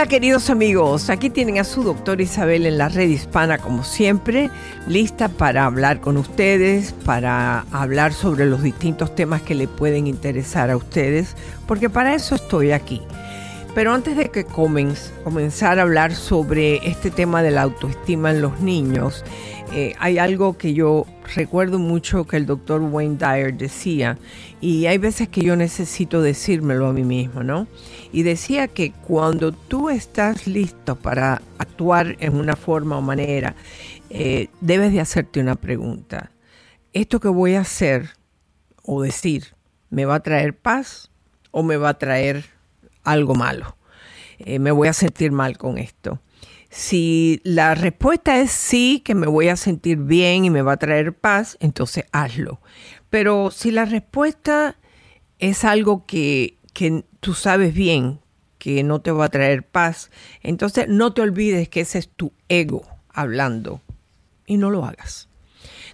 Hola queridos amigos, aquí tienen a su doctor Isabel en la red hispana como siempre, lista para hablar con ustedes, para hablar sobre los distintos temas que le pueden interesar a ustedes, porque para eso estoy aquí. Pero antes de que comenzar a hablar sobre este tema de la autoestima en los niños, eh, hay algo que yo recuerdo mucho que el doctor Wayne Dyer decía, y hay veces que yo necesito decírmelo a mí mismo, ¿no? Y decía que cuando tú estás listo para actuar en una forma o manera, eh, debes de hacerte una pregunta. ¿Esto que voy a hacer o decir me va a traer paz o me va a traer algo malo? Eh, me voy a sentir mal con esto. Si la respuesta es sí, que me voy a sentir bien y me va a traer paz, entonces hazlo. Pero si la respuesta es algo que, que tú sabes bien que no te va a traer paz, entonces no te olvides que ese es tu ego hablando y no lo hagas.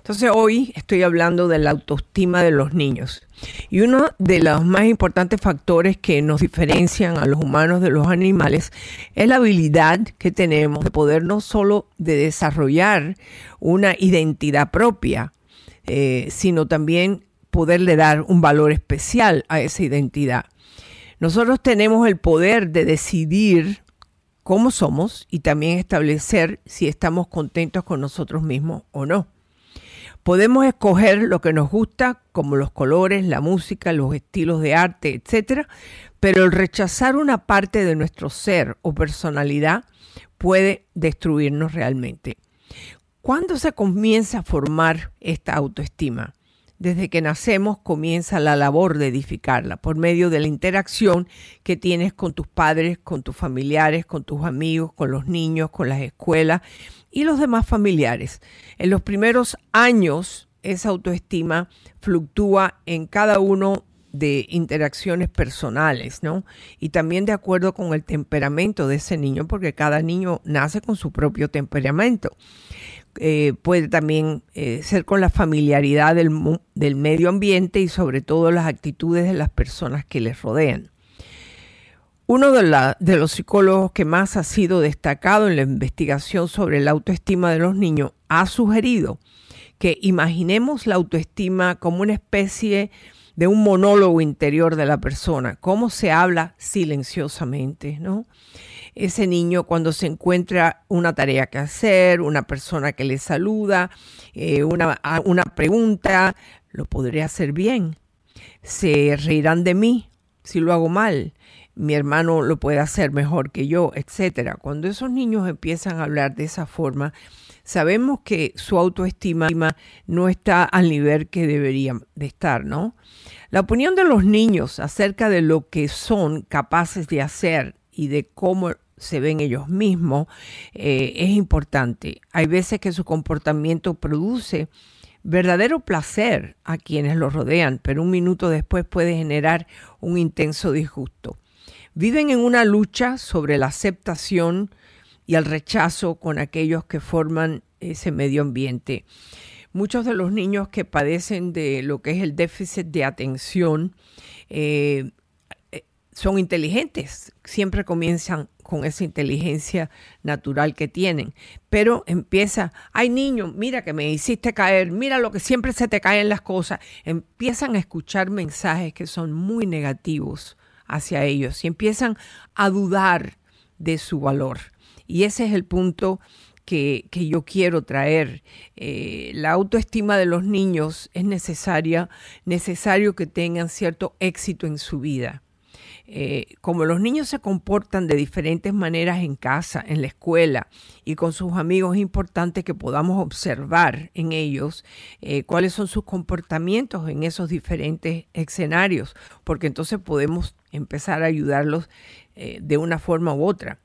Entonces hoy estoy hablando de la autoestima de los niños. Y uno de los más importantes factores que nos diferencian a los humanos de los animales es la habilidad que tenemos de poder no solo de desarrollar una identidad propia, eh, sino también poderle dar un valor especial a esa identidad. Nosotros tenemos el poder de decidir cómo somos y también establecer si estamos contentos con nosotros mismos o no. Podemos escoger lo que nos gusta, como los colores, la música, los estilos de arte, etc. Pero el rechazar una parte de nuestro ser o personalidad puede destruirnos realmente. ¿Cuándo se comienza a formar esta autoestima? Desde que nacemos comienza la labor de edificarla por medio de la interacción que tienes con tus padres, con tus familiares, con tus amigos, con los niños, con las escuelas y los demás familiares. En los primeros años, esa autoestima fluctúa en cada uno de interacciones personales, ¿no? Y también de acuerdo con el temperamento de ese niño, porque cada niño nace con su propio temperamento. Eh, puede también eh, ser con la familiaridad del, del medio ambiente y sobre todo las actitudes de las personas que les rodean. Uno de, los psicólogos que más ha sido destacado en la investigación sobre la autoestima de los niños ha sugerido que imaginemos la autoestima como una especie de un monólogo interior de la persona, cómo se habla silenciosamente, ¿no? Ese niño cuando se encuentra una tarea que hacer, una persona que le saluda, eh, una, una pregunta, lo podré hacer bien. Se reirán de mí si lo hago mal mi hermano lo puede hacer mejor que yo, etcétera. Cuando esos niños empiezan a hablar de esa forma, sabemos que su autoestima no está al nivel que debería de estar, ¿no? La opinión de los niños acerca de lo que son capaces de hacer y de cómo se ven ellos mismos eh, es importante. Hay veces que su comportamiento produce verdadero placer a quienes lo rodean, pero un minuto después puede generar un intenso disgusto viven en una lucha sobre la aceptación y el rechazo con aquellos que forman ese medio ambiente. Muchos de los niños que padecen de lo que es el déficit de atención eh, eh, son inteligentes, siempre comienzan con esa inteligencia natural que tienen, pero empieza, ay niño, mira que me hiciste caer, mira lo que siempre se te caen las cosas, empiezan a escuchar mensajes que son muy negativos hacia ellos y empiezan a dudar de su valor. Y ese es el punto que, yo quiero traer. Eh, la autoestima de los niños es necesaria, necesario que tengan cierto éxito en su vida. eh, como los niños se comportan de diferentes maneras en casa, en la escuela y con sus amigos, es importante que podamos observar en ellos eh, cuáles son sus comportamientos en esos diferentes escenarios, porque entonces podemos empezar a ayudarlos eh, de una forma u otra.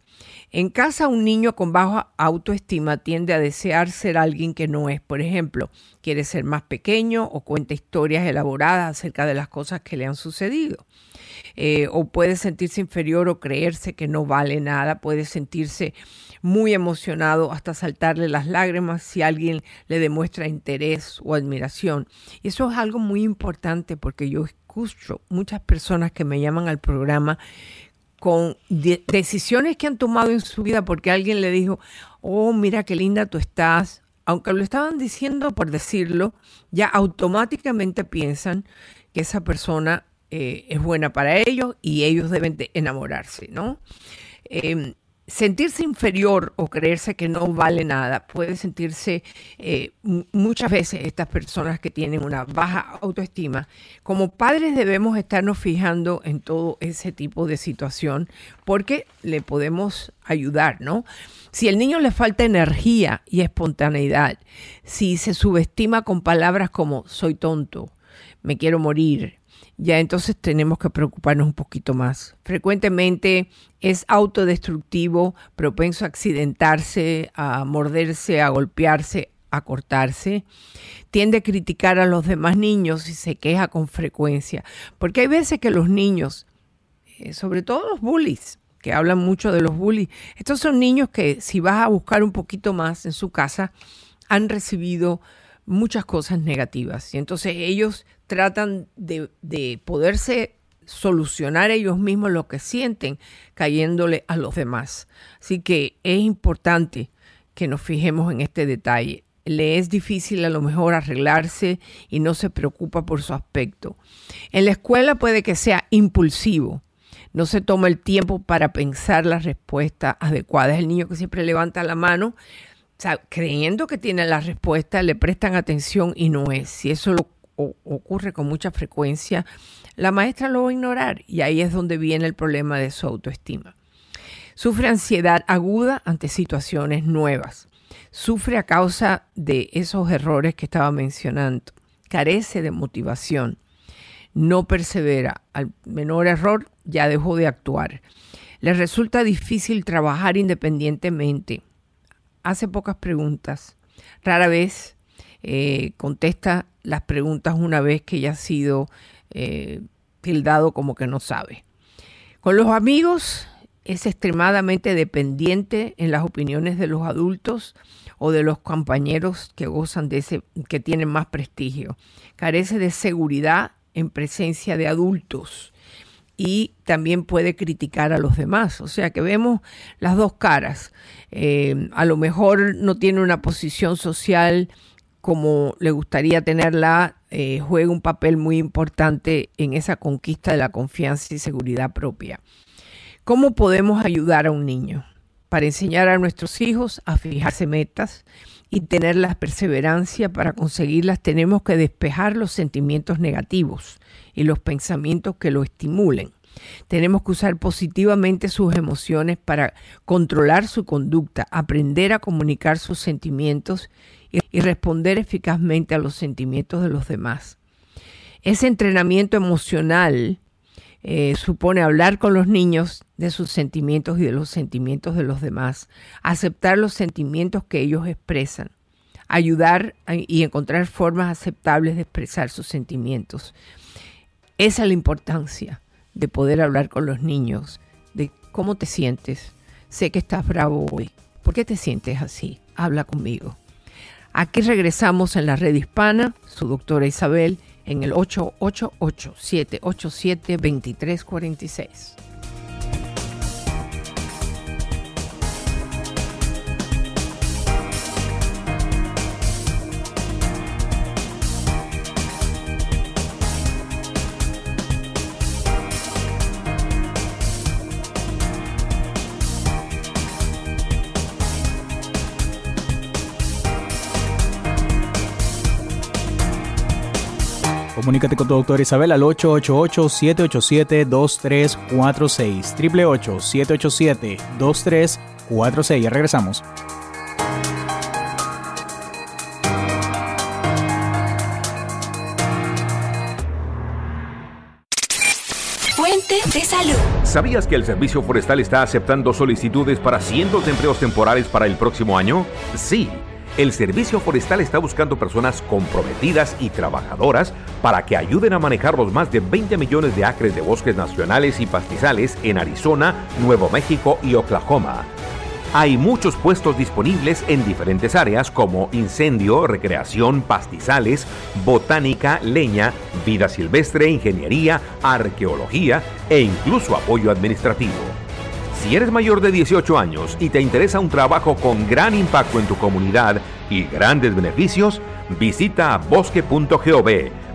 En casa un niño con baja autoestima tiende a desear ser alguien que no es. Por ejemplo, quiere ser más pequeño o cuenta historias elaboradas acerca de las cosas que le han sucedido. Eh, o puede sentirse inferior o creerse que no vale nada. Puede sentirse muy emocionado hasta saltarle las lágrimas si alguien le demuestra interés o admiración. Eso es algo muy importante porque yo muchas personas que me llaman al programa con decisiones que han tomado en su vida porque alguien le dijo, oh, mira qué linda tú estás. Aunque lo estaban diciendo por decirlo, ya automáticamente piensan que esa persona eh, es buena para ellos y ellos deben de enamorarse, ¿no? Em, sentirse inferior o creerse que no vale nada puede sentirse eh, muchas veces estas personas que tienen una baja autoestima. Como padres debemos estarnos fijando en todo ese tipo de situación porque le podemos ayudar, ¿no? Si el niño le falta energía y espontaneidad, si se subestima con palabras como soy tonto, me quiero morir, ya entonces tenemos que preocuparnos un poquito más. Frecuentemente es autodestructivo, propenso a accidentarse, a morderse, a golpearse, a cortarse. Tiende a criticar a los demás niños y se queja con frecuencia. Porque hay veces que los niños, eh, sobre todo los bullies, que hablan mucho de los bullies, estos son niños que si vas a buscar un poquito más en su casa, han recibido muchas cosas negativas. Y entonces ellos tratan de, poderse solucionar ellos mismos lo que sienten cayéndole a los demás. Así que es importante que nos fijemos en este detalle. Le es difícil a lo mejor arreglarse y no se preocupa por su aspecto. En la escuela puede que sea impulsivo. No se toma el tiempo para pensar la respuesta adecuada. Es el niño que siempre levanta la mano sea, creyendo que tiene la respuesta, le prestan atención y no es. Si eso ocurre con mucha frecuencia, la maestra lo va a ignorar y ahí es donde viene el problema de su autoestima. Sufre ansiedad aguda ante situaciones nuevas. Sufre a causa de esos errores que estaba mencionando. Carece de motivación. No persevera. Al menor error ya dejó de actuar. Le resulta difícil trabajar independientemente hace pocas preguntas. Rara vez eh, contesta las preguntas una vez que ya ha sido eh, tildado como que no sabe. Con los amigos es extremadamente dependiente en las opiniones de los adultos o de los compañeros que gozan de ese, que tienen más prestigio. Carece de seguridad en presencia de adultos y también puede criticar a los demás. O sea que vemos las dos caras. Eh, a lo mejor no tiene una posición social como le gustaría tenerla, eh, juega un papel muy importante en esa conquista de la confianza y seguridad propia. ¿Cómo podemos ayudar a un niño? Para enseñar a nuestros hijos a fijarse metas y tener la perseverancia para conseguirlas, tenemos que despejar los sentimientos negativos y los pensamientos que lo estimulen. Tenemos que usar positivamente sus emociones para controlar su conducta, aprender a comunicar sus sentimientos y, responder eficazmente a los sentimientos de los demás. Ese entrenamiento emocional eh, supone hablar con los niños de sus sentimientos y de los sentimientos de los demás, aceptar los sentimientos que ellos expresan, ayudar y encontrar formas aceptables de expresar sus sentimientos. Esa es la importancia de poder hablar con los niños, de cómo te sientes. Sé que estás bravo hoy. ¿Por qué te sientes así? Habla conmigo. Aquí regresamos en la red hispana, su doctora Isabel, en el 888-787-2346. Comunícate con tu doctora Isabel al 888-787-2346. 888-787-2346. Ya regresamos. Fuente de salud. ¿Sabías que el Servicio Forestal está aceptando solicitudes para cientos de empleos temporales para el próximo año? Sí. El Servicio Forestal está buscando personas comprometidas y trabajadoras para que ayuden a manejar los más de 20 millones de acres de bosques nacionales y pastizales en Arizona, Nuevo México y Oklahoma. Hay muchos puestos disponibles en diferentes áreas como incendio, recreación, pastizales, botánica, leña, vida silvestre, ingeniería, arqueología e incluso apoyo administrativo. Si eres mayor de 18 años y te interesa un trabajo con gran impacto en tu comunidad y grandes beneficios, visita bosque.gov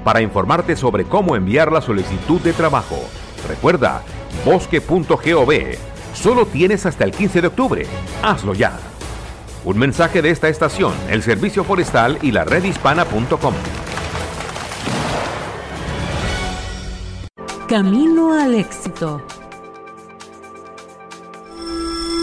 para informarte sobre cómo enviar la solicitud de trabajo. Recuerda, bosque.gov Solo tienes hasta el 15 de octubre. Hazlo ya. Un mensaje de esta estación, el Servicio Forestal y la redhispana.com. Camino al éxito.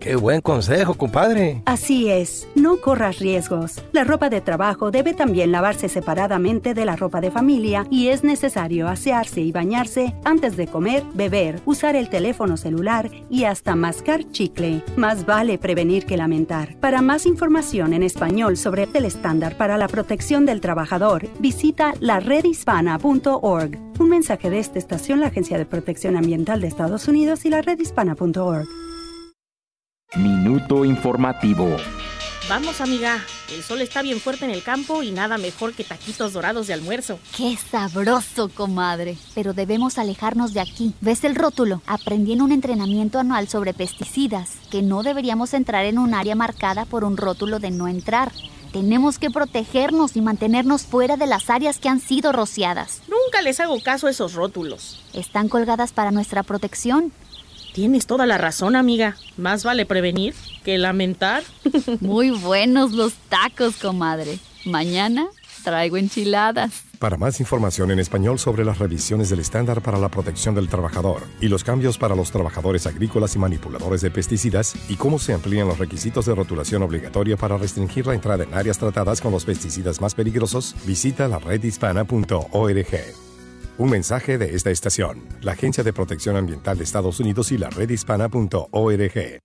Qué buen consejo, compadre. Así es, no corras riesgos. La ropa de trabajo debe también lavarse separadamente de la ropa de familia y es necesario asearse y bañarse antes de comer, beber, usar el teléfono celular y hasta mascar chicle. Más vale prevenir que lamentar. Para más información en español sobre el estándar para la protección del trabajador, visita laredhispana.org. Un mensaje de esta estación, la Agencia de Protección Ambiental de Estados Unidos y la redhispana.org. Minuto informativo. Vamos, amiga. El sol está bien fuerte en el campo y nada mejor que taquitos dorados de almuerzo. ¡Qué sabroso, comadre! Pero debemos alejarnos de aquí. ¿Ves el rótulo? Aprendí en un entrenamiento anual sobre pesticidas que no deberíamos entrar en un área marcada por un rótulo de no entrar. Tenemos que protegernos y mantenernos fuera de las áreas que han sido rociadas. Nunca les hago caso a esos rótulos. Están colgadas para nuestra protección. Tienes toda la razón, amiga. Más vale prevenir que lamentar. Muy buenos los tacos, comadre. Mañana traigo enchiladas. Para más información en español sobre las revisiones del estándar para la protección del trabajador y los cambios para los trabajadores agrícolas y manipuladores de pesticidas y cómo se amplían los requisitos de rotulación obligatoria para restringir la entrada en áreas tratadas con los pesticidas más peligrosos, visita la redhispana.org. Un mensaje de esta estación, la Agencia de Protección Ambiental de Estados Unidos y la redhispana.org.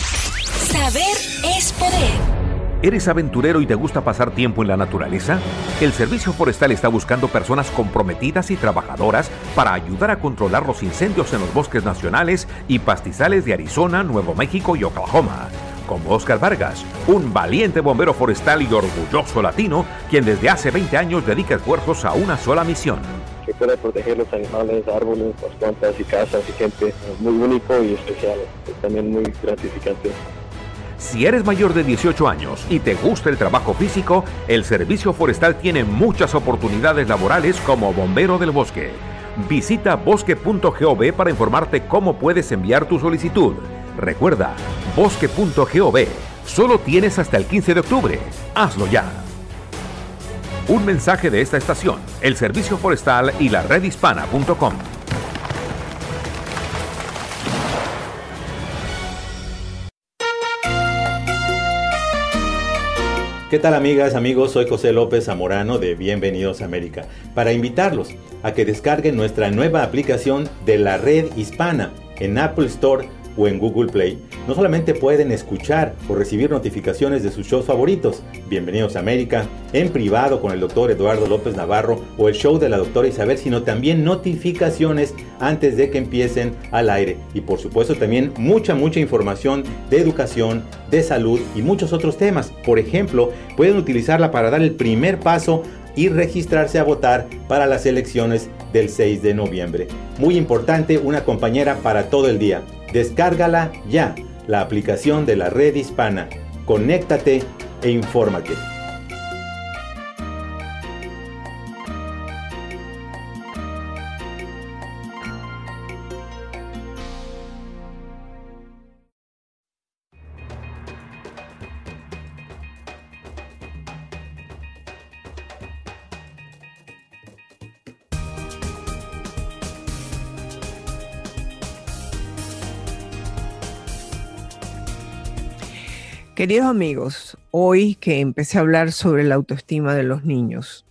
Saber es poder. ¿Eres aventurero y te gusta pasar tiempo en la naturaleza? El Servicio Forestal está buscando personas comprometidas y trabajadoras para ayudar a controlar los incendios en los bosques nacionales y pastizales de Arizona, Nuevo México y Oklahoma. Como Oscar Vargas, un valiente bombero forestal y orgulloso latino, quien desde hace 20 años dedica esfuerzos a una sola misión, que pueda proteger los animales, árboles, las plantas y casas y gente muy único y especial. Es también muy gratificante. Si eres mayor de 18 años y te gusta el trabajo físico, el Servicio Forestal tiene muchas oportunidades laborales como bombero del bosque. Visita bosque.gov para informarte cómo puedes enviar tu solicitud. Recuerda, bosque.gov. Solo tienes hasta el 15 de octubre. Hazlo ya. Un mensaje de esta estación, el Servicio Forestal y la redhispana.com. ¿Qué tal amigas, amigos? Soy José López Zamorano de Bienvenidos a América para invitarlos a que descarguen nuestra nueva aplicación de la red hispana en Apple Store o en Google Play, no solamente pueden escuchar o recibir notificaciones de sus shows favoritos, Bienvenidos a América, en privado con el doctor Eduardo López Navarro o el show de la doctora Isabel, sino también notificaciones antes de que empiecen al aire. Y por supuesto también mucha, mucha información de educación, de salud y muchos otros temas. Por ejemplo, pueden utilizarla para dar el primer paso y registrarse a votar para las elecciones del 6 de noviembre. Muy importante, una compañera para todo el día. Descárgala ya, la aplicación de la red hispana. Conéctate e infórmate. Queridos amigos, hoy que empecé a hablar sobre la autoestima de los niños,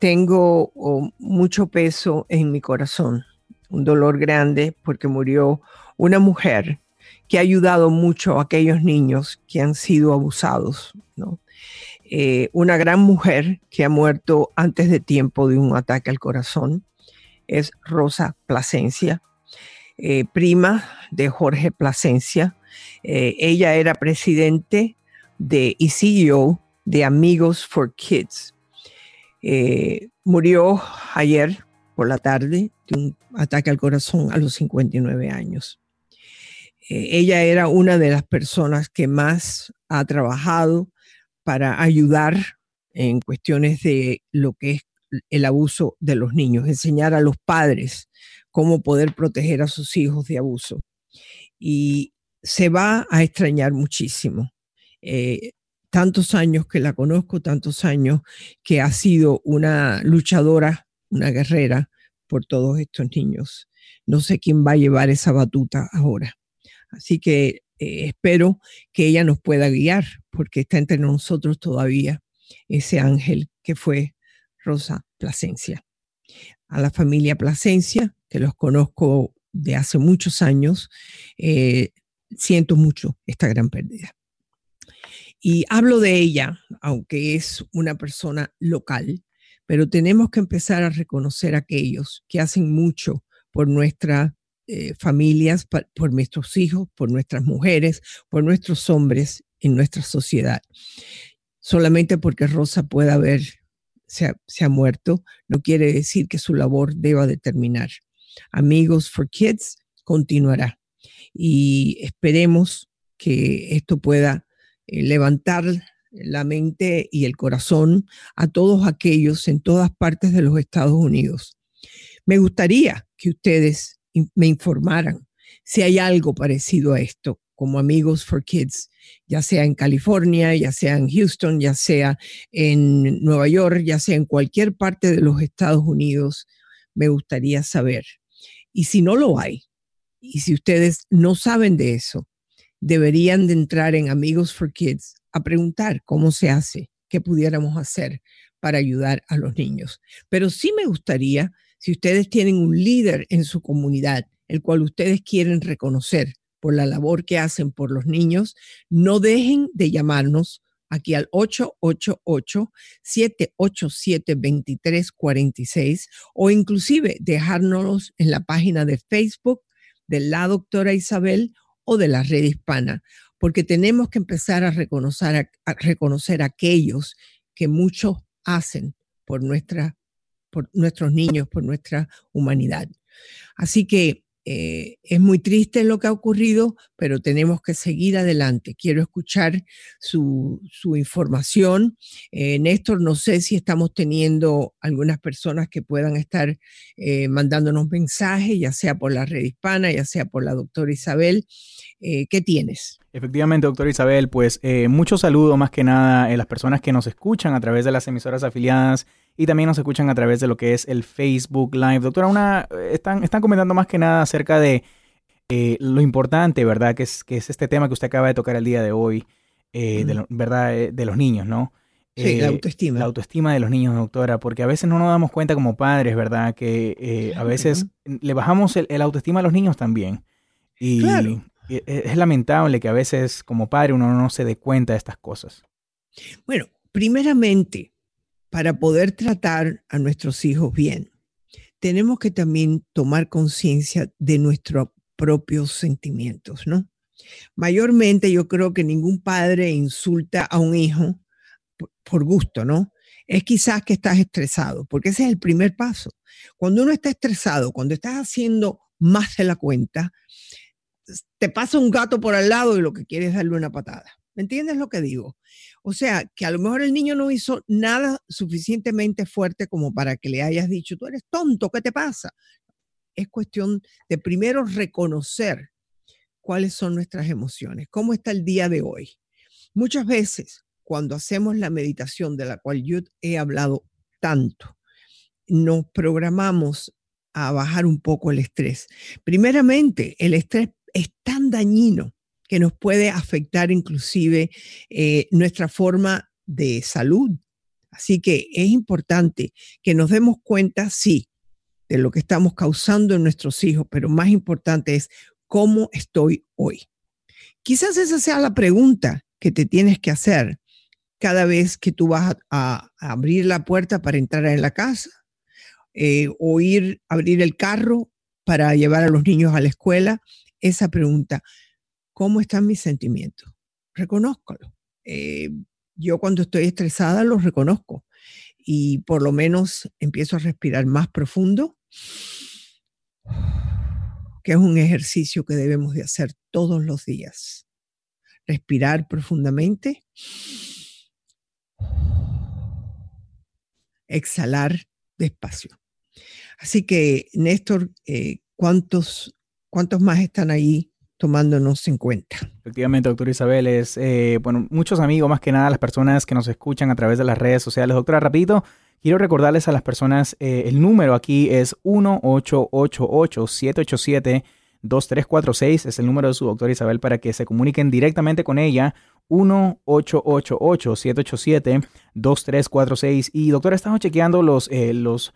tengo oh, mucho peso en mi corazón, un dolor grande porque murió una mujer que ha ayudado mucho a aquellos niños que han sido abusados. Eh, una gran mujer que ha muerto antes de tiempo de un ataque al corazón es Rosa Plasencia, eh, prima de Jorge Plasencia, eh, ella era presidente de y CEO de Amigos for Kids. Eh, murió ayer por la tarde de un ataque al corazón a los 59 años. Eh, ella era una de las personas que más ha trabajado para ayudar en cuestiones de lo que es el abuso de los niños, enseñar a los padres cómo poder proteger a sus hijos de abuso. Y se va a extrañar muchísimo. Eh, tantos años que la conozco, tantos años que ha sido una luchadora, una guerrera por todos estos niños. No sé quién va a llevar esa batuta ahora. Así que eh, espero que ella nos pueda guiar, porque está entre nosotros todavía ese ángel que fue Rosa Plasencia. A la familia Plasencia, que los conozco de hace muchos años, eh, siento mucho esta gran pérdida. Y hablo de ella, aunque es una persona local, pero tenemos que empezar a reconocer a aquellos que hacen mucho por nuestras eh, familias, por nuestros hijos, por nuestras mujeres, por nuestros hombres en nuestra sociedad. Solamente porque Rosa pueda haber, se ha, muerto, no quiere decir que su labor deba de terminar. Amigos for Kids continuará y esperemos que esto pueda eh, levantar la mente y el corazón a todos aquellos en todas partes de los Estados Unidos. Me gustaría que ustedes me informaran si hay algo parecido a esto, como Amigos for Kids, ya sea en California, ya sea en Houston, ya sea en Nueva York, ya sea en cualquier parte de los Estados Unidos, me gustaría saber. Y si no lo hay, y si ustedes no saben de eso, deberían de entrar en Amigos for Kids a preguntar cómo se hace, qué pudiéramos hacer para ayudar a los niños. Pero sí me gustaría, si ustedes tienen un líder en su comunidad, el cual ustedes quieren reconocer por la labor que hacen por los niños, no dejen de llamarnos aquí al 888-787-2346 o inclusive dejárnoslos en la página de Facebook de la doctora Isabel o de la red hispana, porque tenemos que empezar a reconocer a, reconocer aquellos que mucho hacen por, nuestra, por nuestros niños, por nuestra humanidad. Así que eh, es muy triste lo que ha ocurrido, pero tenemos que seguir adelante. Quiero escuchar su, información. Eh, Néstor, no sé si estamos teniendo algunas personas que puedan estar eh, mandándonos mensajes, ya sea por la red hispana, ya sea por la doctora Isabel. ¿Qué tienes? Efectivamente, doctora Isabel, pues mucho saludo más que nada a las personas que nos escuchan a través de las emisoras afiliadas y también nos escuchan a través de lo que es el Facebook Live. Doctora, una, están, están comentando más que nada acerca de eh, lo importante, ¿verdad? Que es, que es este tema que usted acaba de tocar el día de hoy, eh, de ¿verdad? Eh, de los niños, ¿no? Sí, la autoestima. La autoestima de los niños, doctora, porque a veces no nos damos cuenta como padres, ¿verdad? Que a veces le bajamos el, autoestima a los niños también. Y, e, es lamentable que a veces como padre uno no se dé cuenta de estas cosas. Bueno, primeramente, para poder tratar a nuestros hijos bien, tenemos que también tomar conciencia de nuestros propios sentimientos, ¿no? Mayormente yo creo que ningún padre insulta a un hijo por gusto, ¿no? es quizás que estás estresado, porque ese es el primer paso. Cuando uno está estresado, cuando estás haciendo más de la cuenta, te pasa un gato por al lado y lo que quieres es darle una patada. ¿Me entiendes lo que digo? O sea, que a lo mejor el niño no hizo nada suficientemente fuerte como para que le hayas dicho, tú eres tonto, ¿qué te pasa? Es cuestión de primero reconocer cuáles son nuestras emociones, cómo está el día de hoy. Muchas veces, cuando hacemos la meditación de la cual yo he hablado tanto, nos programamos a bajar un poco el estrés. Primeramente, el estrés es tan dañino que nos puede afectar inclusive eh, nuestra forma de salud. Así que es importante que nos demos cuenta, sí, de lo que estamos causando en nuestros hijos, pero más importante es cómo estoy hoy. Quizás esa sea la pregunta que te tienes que hacer cada vez que tú vas a, abrir la puerta para entrar en la casa eh, o ir a abrir el carro para llevar a los niños a la escuela. Esa pregunta, ¿Cómo están mis sentimientos? Reconózcalo. Eh, yo cuando estoy estresada lo reconozco y por lo menos empiezo a respirar más profundo, que es un ejercicio que debemos de hacer todos los días. Respirar profundamente, exhalar despacio. Así que, Néstor, eh, ¿cuántos, ¿cuántos más están ahí tomándonos en cuenta. Efectivamente, doctora Isabel, es, eh, bueno, muchos amigos, más que nada las personas que nos escuchan a través de las redes sociales. Doctora, rapidito, quiero recordarles a las personas, eh, el número aquí es 1-888-787-2346, es el número de su doctora Isabel para que se comuniquen directamente con ella. 1-888-787-2346. Y doctora, estamos chequeando los, eh, los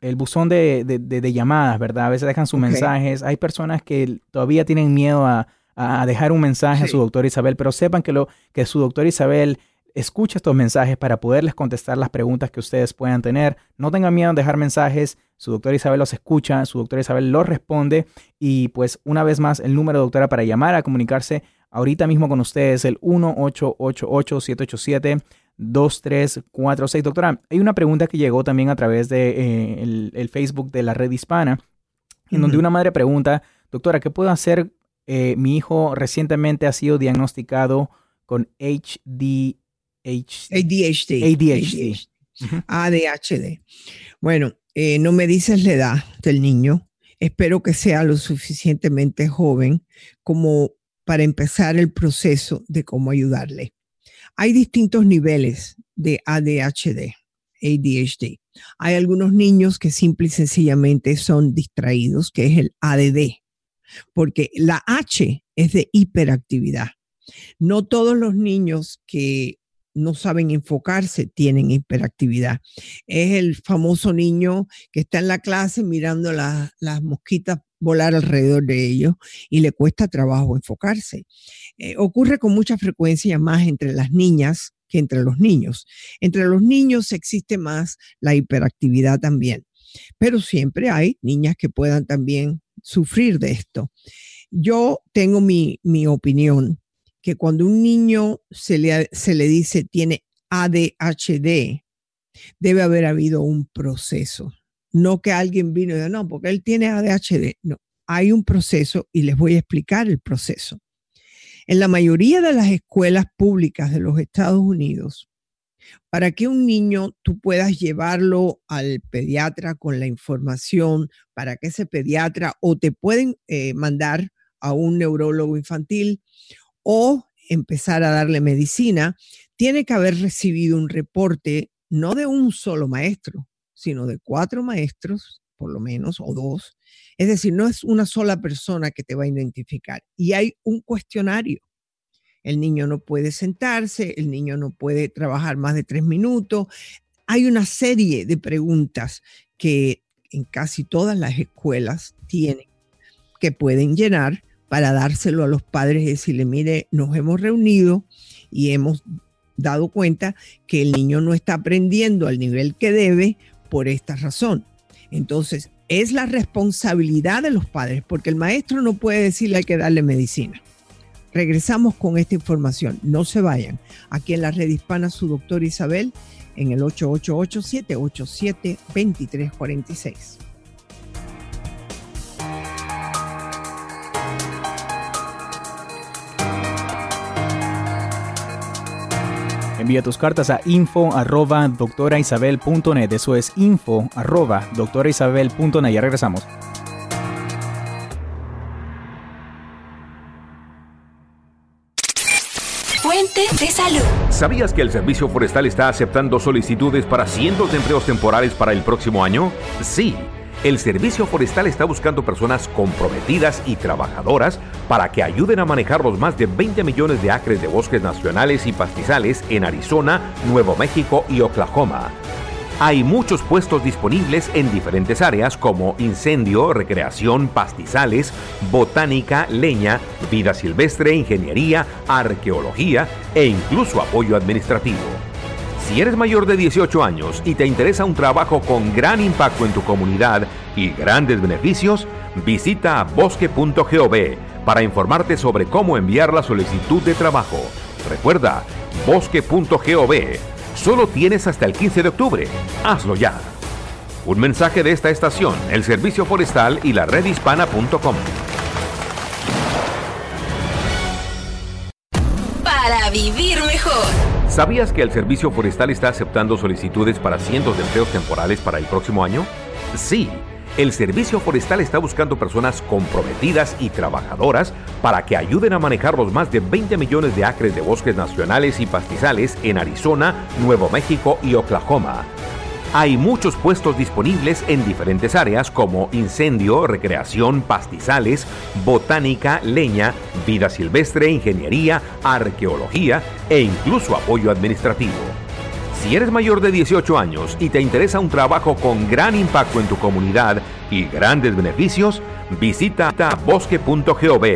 el buzón de, llamadas, ¿verdad? A veces dejan sus mensajes. Hay personas que todavía tienen miedo a, dejar un mensaje a su doctora Isabel, pero sepan que, lo, que su doctora Isabel escucha estos mensajes para poderles contestar las preguntas que ustedes puedan tener. No tengan miedo en dejar mensajes. Su doctora Isabel los escucha, su doctora Isabel los responde. Y pues una vez más, el número de doctora para llamar a comunicarse ahorita mismo con ustedes, el 1888 787 2346. Doctora, hay una pregunta que llegó también a través de eh, el, Facebook de la red hispana, en donde una madre pregunta, doctora, ¿qué puedo hacer? Eh, mi hijo recientemente ha sido diagnosticado con HD, ADHD. ADHD. ADHD. Bueno, eh, no me dices la edad del niño. Espero que sea lo suficientemente joven como para empezar el proceso de cómo ayudarle. Hay distintos niveles de ADHD, ADHD. Hay algunos niños que simple y sencillamente son distraídos, que es el ADD, porque la H es de hiperactividad. No todos los niños que no saben enfocarse tienen hiperactividad. Es el famoso niño que está en la clase mirando las mosquitas volar alrededor de ellos y le cuesta trabajo enfocarse. Eh, ocurre con mucha frecuencia más entre las niñas que entre los niños. Entre los niños existe más la hiperactividad también, pero siempre hay niñas que puedan también sufrir de esto. Yo tengo mi, mi opinión que cuando un niño se le, se le dice tiene ADHD, debe haber habido un proceso no que alguien vino y dijo, no, porque él tiene ADHD. No, hay un proceso y les voy a explicar el proceso. En la mayoría de las escuelas públicas de los Estados Unidos, para que un niño tú puedas llevarlo al pediatra con la información, para que ese pediatra o te pueden eh, mandar a un neurólogo infantil o empezar a darle medicina, tiene que haber recibido un reporte no de un solo maestro, sino de cuatro maestros, por lo menos, o dos. Es decir, no es una sola persona que te va a identificar. Y hay un cuestionario. El niño no puede sentarse, el niño no puede trabajar más de tres minutos. Hay una serie de preguntas que en casi todas las escuelas tienen, que pueden llenar para dárselo a los padres y decirle, mire, nos hemos reunido y hemos dado cuenta que el niño no está aprendiendo al nivel que debe por esta razón. Entonces, es la responsabilidad de los padres, porque el maestro no puede decirle hay que darle medicina. Regresamos con esta información. No se vayan. Aquí en la red hispana, su doctor Isabel en el 888-787-2346. Envía tus cartas a info arroba doctoraisabel.net. Eso es info arroba doctoraisabel.net. Ya regresamos. Fuente de salud. ¿Sabías que el Servicio Forestal está aceptando solicitudes para cientos de empleos temporales para el próximo año? Sí. El Servicio Forestal está buscando personas comprometidas y trabajadoras para que ayuden a manejar los más de 20 millones de acres de bosques nacionales y pastizales en Arizona, Nuevo México y Oklahoma. Hay muchos puestos disponibles en diferentes áreas como incendio, recreación, pastizales, botánica, leña, vida silvestre, ingeniería, arqueología e incluso apoyo administrativo. Si eres mayor de 18 años y te interesa un trabajo con gran impacto en tu comunidad y grandes beneficios, visita bosque.gov para informarte sobre cómo enviar la solicitud de trabajo. Recuerda, bosque.gov. Solo tienes hasta el 15 de octubre. Hazlo ya. Un mensaje de esta estación, el Servicio Forestal y la redhispana.com. Para vivir mejor. ¿Sabías que el Servicio Forestal está aceptando solicitudes para cientos de empleos temporales para el próximo año? Sí. El Servicio Forestal está buscando personas comprometidas y trabajadoras para que ayuden a manejar los más de 20 millones de acres de bosques nacionales y pastizales en Arizona, Nuevo México y Oklahoma. Hay muchos puestos disponibles en diferentes áreas como incendio, recreación, pastizales, botánica, leña, vida silvestre, ingeniería, arqueología e incluso apoyo administrativo. Si eres mayor de 18 años y te interesa un trabajo con gran impacto en tu comunidad y grandes beneficios, visita bosque.gov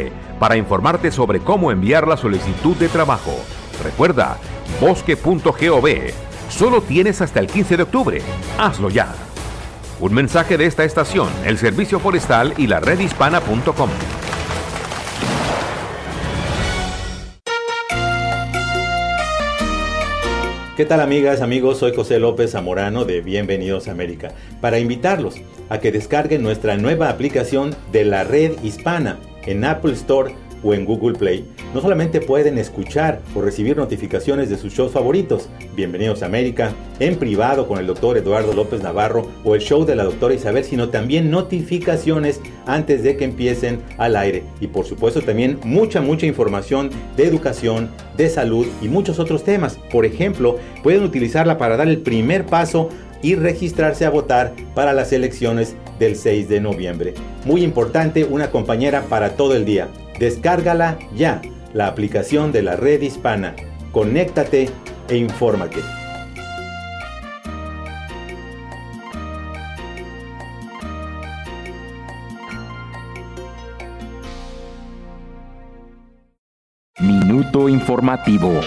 para informarte sobre cómo enviar la solicitud de trabajo. Recuerda, bosque.gov. Solo tienes hasta el 15 de octubre. Hazlo ya. Un mensaje de esta estación, el Servicio Forestal y la redhispana.com. ¿Qué tal amigas, amigos? Soy José López Zamorano de Bienvenidos a América para invitarlos a que descarguen nuestra nueva aplicación de la red hispana en Apple Store o en Google Play. No solamente pueden escuchar o recibir notificaciones de sus shows favoritos, Bienvenidos a América, en privado con el doctor Eduardo López Navarro o el show de la doctora Isabel, sino también notificaciones antes de que empiecen al aire. Y por supuesto también mucha, mucha información de educación, de salud y muchos otros temas. Por ejemplo, pueden utilizarla para dar el primer paso y registrarse a votar para las elecciones del 6 de noviembre. Muy importante, una compañera para todo el día. Descárgala ya, la aplicación de la red hispana. Conéctate e infórmate. Minuto informativo.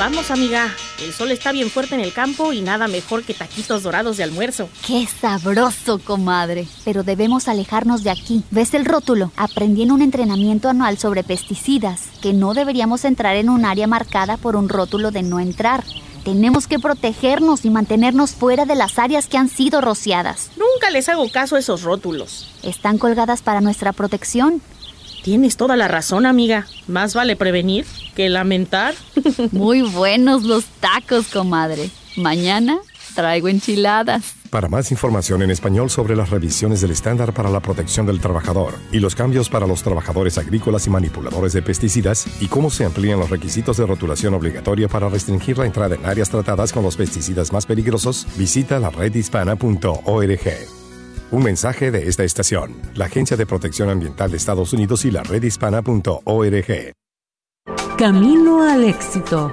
Vamos, amiga. El sol está bien fuerte en el campo y nada mejor que taquitos dorados de almuerzo. ¡Qué sabroso, comadre! Pero debemos alejarnos de aquí. ¿Ves el rótulo? Aprendí en un entrenamiento anual sobre pesticidas que no deberíamos entrar en un área marcada por un rótulo de no entrar. Tenemos que protegernos y mantenernos fuera de las áreas que han sido rociadas. Nunca les hago caso a esos rótulos. Están colgadas para nuestra protección. Tienes toda la razón, amiga. Más vale prevenir que lamentar. Muy buenos los tacos, comadre. Mañana traigo enchiladas. Para más información en español sobre las revisiones del estándar para la protección del trabajador y los cambios para los trabajadores agrícolas y manipuladores de pesticidas y cómo se amplían los requisitos de rotulación obligatoria para restringir la entrada en áreas tratadas con los pesticidas más peligrosos, visita la redhispana.org. Un mensaje de esta estación, la Agencia de Protección Ambiental de Estados Unidos y la redhispana.org. Camino al éxito.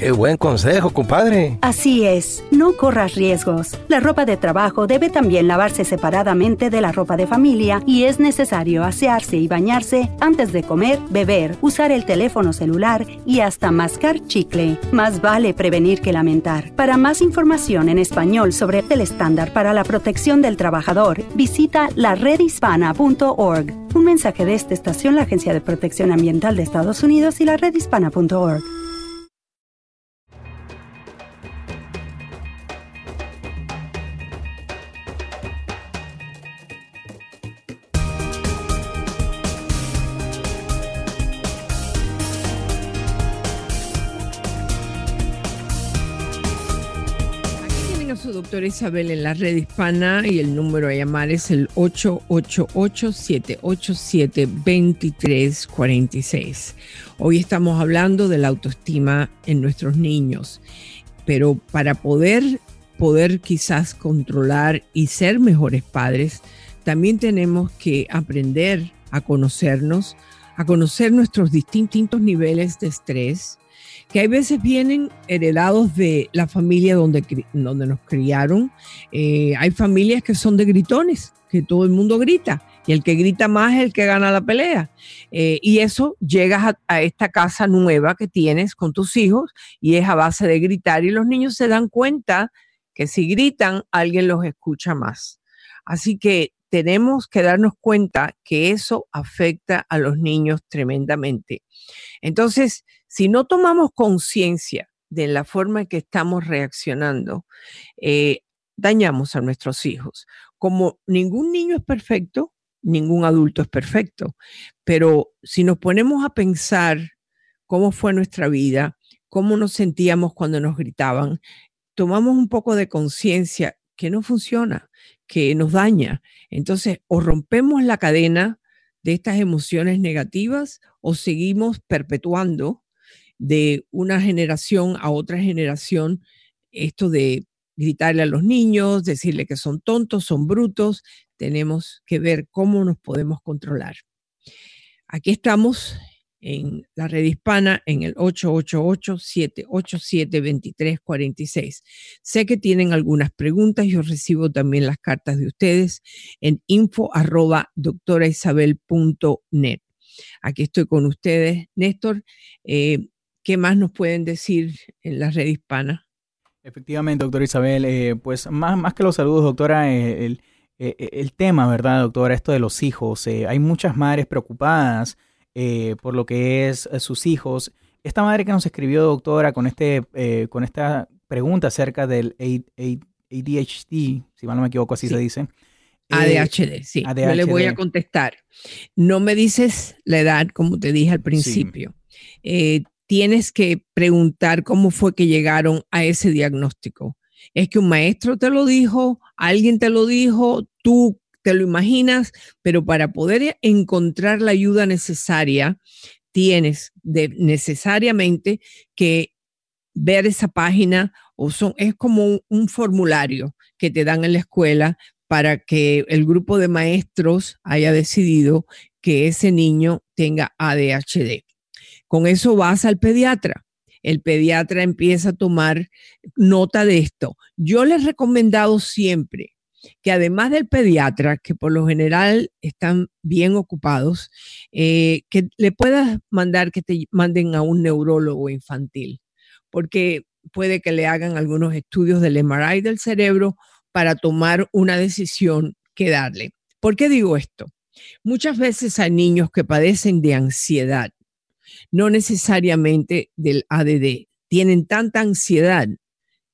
Qué buen consejo, compadre. Así es, no corras riesgos. La ropa de trabajo debe también lavarse separadamente de la ropa de familia y es necesario asearse y bañarse antes de comer, beber, usar el teléfono celular y hasta mascar chicle. Más vale prevenir que lamentar. Para más información en español sobre el estándar para la protección del trabajador, visita la redhispana.org. Un mensaje de esta estación, la Agencia de Protección Ambiental de Estados Unidos y la redhispana.org. Isabel en la red hispana y el número a llamar es el 888-787-2346. Hoy estamos hablando de la autoestima en nuestros niños, pero para poder, poder quizás controlar y ser mejores padres, también tenemos que aprender a conocernos, a conocer nuestros distintos niveles de estrés, que hay veces vienen heredados de la familia donde, donde nos criaron. Eh, hay familias que son de gritones, que todo el mundo grita. Y el que grita más es el que gana la pelea. Eh, y eso llegas a, esta casa nueva que tienes con tus hijos y es a base de gritar. Y los niños se dan cuenta que si gritan, alguien los escucha más. Así que tenemos que darnos cuenta que eso afecta a los niños tremendamente. Entonces, si no tomamos conciencia de la forma en que estamos reaccionando, eh, dañamos a nuestros hijos. Como ningún niño es perfecto, ningún adulto es perfecto, pero si nos ponemos a pensar cómo fue nuestra vida, cómo nos sentíamos cuando nos gritaban, tomamos un poco de conciencia que no funciona, que nos daña. Entonces, o rompemos la cadena de estas emociones negativas o seguimos perpetuando de una generación a otra generación esto de gritarle a los niños, decirle que son tontos, son brutos, tenemos que ver cómo nos podemos controlar. Aquí estamos en la red hispana en el 888-787-2346. Sé que tienen algunas preguntas, yo recibo también las cartas de ustedes en info arroba doctoraisabel.net. Aquí estoy con ustedes, Néstor. Eh, ¿Qué más nos pueden decir en la red hispana? Efectivamente, doctora Isabel, eh, pues más, más que los saludos, doctora, eh, el, el, tema, ¿verdad, doctora? Esto de los hijos. hay muchas madres preocupadas por lo que es sus hijos. Esta madre que nos escribió, doctora, con, este, con esta pregunta acerca del ADHD, si mal no me equivoco, así se dice. ADHD, sí. Yo le voy a contestar. No me dices la edad, como te dije al principio tienes que preguntar cómo fue que llegaron a ese diagnóstico. Es que un maestro te lo dijo, alguien te lo dijo, tú te lo imaginas, pero para poder encontrar la ayuda necesaria, tienes necesariamente que ver esa página o son, es como un formulario que te dan en la escuela para que el grupo de maestros haya decidido que ese niño tenga ADHD. Con eso vas al pediatra. El pediatra empieza a tomar nota de esto. Yo les he recomendado siempre que además del pediatra, que por lo general están bien ocupados, eh, que le puedas mandar que te manden a un neurólogo infantil, porque puede que le hagan algunos estudios del MRI del cerebro para tomar una decisión que darle. ¿Por qué digo esto? Muchas veces hay niños que padecen de ansiedad no necesariamente del ADD. Tienen tanta ansiedad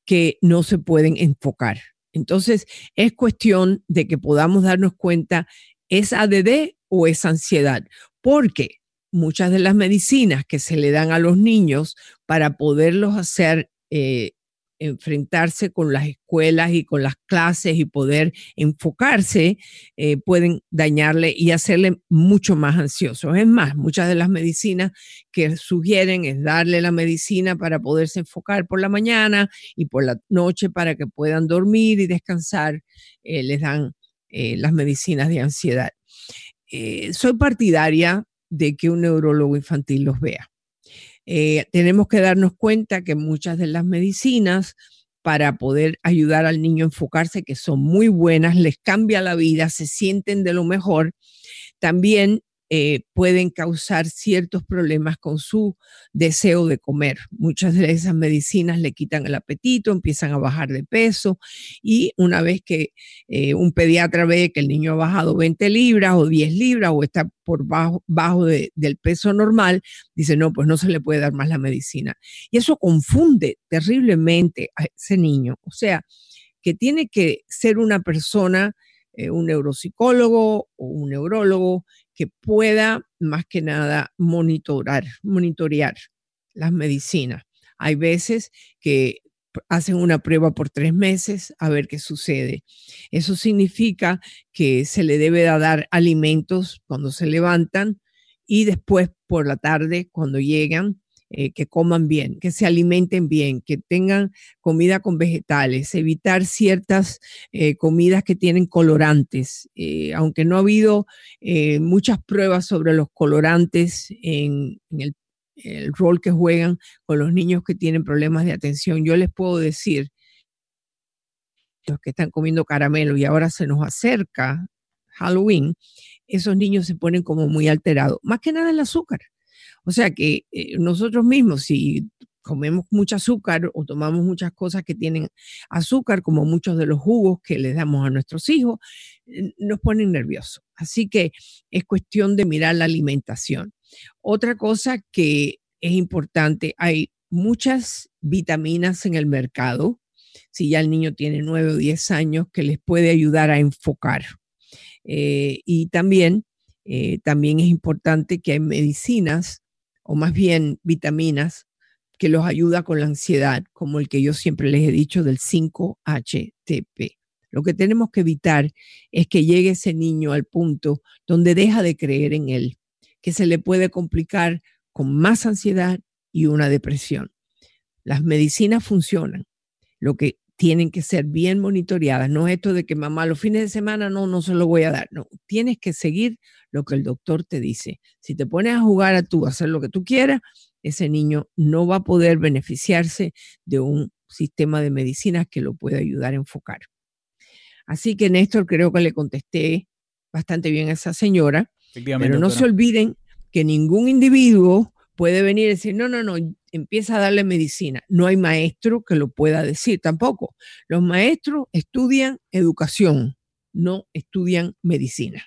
que no se pueden enfocar. Entonces, es cuestión de que podamos darnos cuenta, ¿es ADD o es ansiedad? Porque muchas de las medicinas que se le dan a los niños para poderlos hacer eh, enfrentarse con las escuelas y con las clases y poder enfocarse, eh, pueden dañarle y hacerle mucho más ansioso. Es más, muchas de las medicinas que sugieren es darle la medicina para poderse enfocar por la mañana y por la noche para que puedan dormir y descansar, eh, les dan eh, las medicinas de ansiedad. soy partidaria de que un neurólogo infantil los vea. Eh, tenemos que darnos cuenta que muchas de las medicinas para poder ayudar al niño a enfocarse, que son muy buenas, les cambia la vida, se sienten de lo mejor. También eh, pueden causar ciertos problemas con su deseo de comer. Muchas de esas medicinas le quitan el apetito, empiezan a bajar de peso y una vez que eh, un pediatra ve que el niño ha bajado 20 libras o 10 libras o está por bajo, bajo del peso normal, dice, no, pues no se le puede dar más la medicina. Y eso confunde terriblemente a ese niño. O sea, que tiene que ser una persona eh, un neuropsicólogo o un neurólogo que pueda más que nada monitorar, monitorear las medicinas. Hay veces que hacen una prueba por tres meses a ver qué sucede. Eso significa que se le debe dar alimentos cuando se levantan y después por la tarde cuando llegan eh, que coman bien, que se alimenten bien, que tengan comida con vegetales, evitar ciertas eh, comidas que tienen colorantes. Eh, aunque no ha habido muchas pruebas sobre los colorantes en, el, el rol que juegan con los niños que tienen problemas de atención, yo les puedo decir los que están comiendo caramelo y ahora se nos acerca Halloween, esos niños se ponen como muy alterados. Más que nada el azúcar. O sea que eh, nosotros mismos, si comemos mucho azúcar o tomamos muchas cosas que tienen azúcar, como muchos de los jugos que les damos a nuestros hijos, eh, nos ponen nerviosos. Así que es cuestión de mirar la alimentación. Otra cosa que es importante, hay muchas vitaminas en el mercado, si ya el niño tiene 9 o 10 años, que les puede ayudar a enfocar. Eh, y también, también es importante que hay medicinas o más bien vitaminas que los ayuda con la ansiedad, como el que yo siempre les he dicho del 5-HTP. Lo que tenemos que evitar es que llegue ese niño al punto donde deja de creer en él, que se le puede complicar con más ansiedad y una depresión. Las medicinas funcionan. Lo que tienen que ser bien monitoreadas. No es esto de que mamá los fines de semana no, no se lo voy a dar. No, tienes que seguir lo que el doctor te dice. Si te pones a jugar a tú, a hacer lo que tú quieras, ese niño no va a poder beneficiarse de un sistema de medicinas que lo pueda ayudar a enfocar. Así que Néstor, creo que le contesté bastante bien a esa señora. Pero no se olviden que ningún individuo puede venir y decir, no, no, no, empieza a darle medicina. No hay maestro que lo pueda decir tampoco. Los maestros estudian educación, no estudian medicina.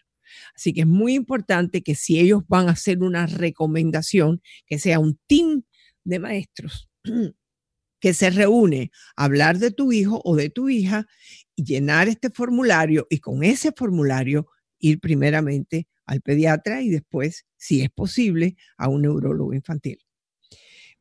Así que es muy importante que si ellos van a hacer una recomendación, que sea un team de maestros que se reúne a hablar de tu hijo o de tu hija llenar este formulario y con ese formulario ir primeramente al pediatra y después, si es posible, a un neurólogo infantil.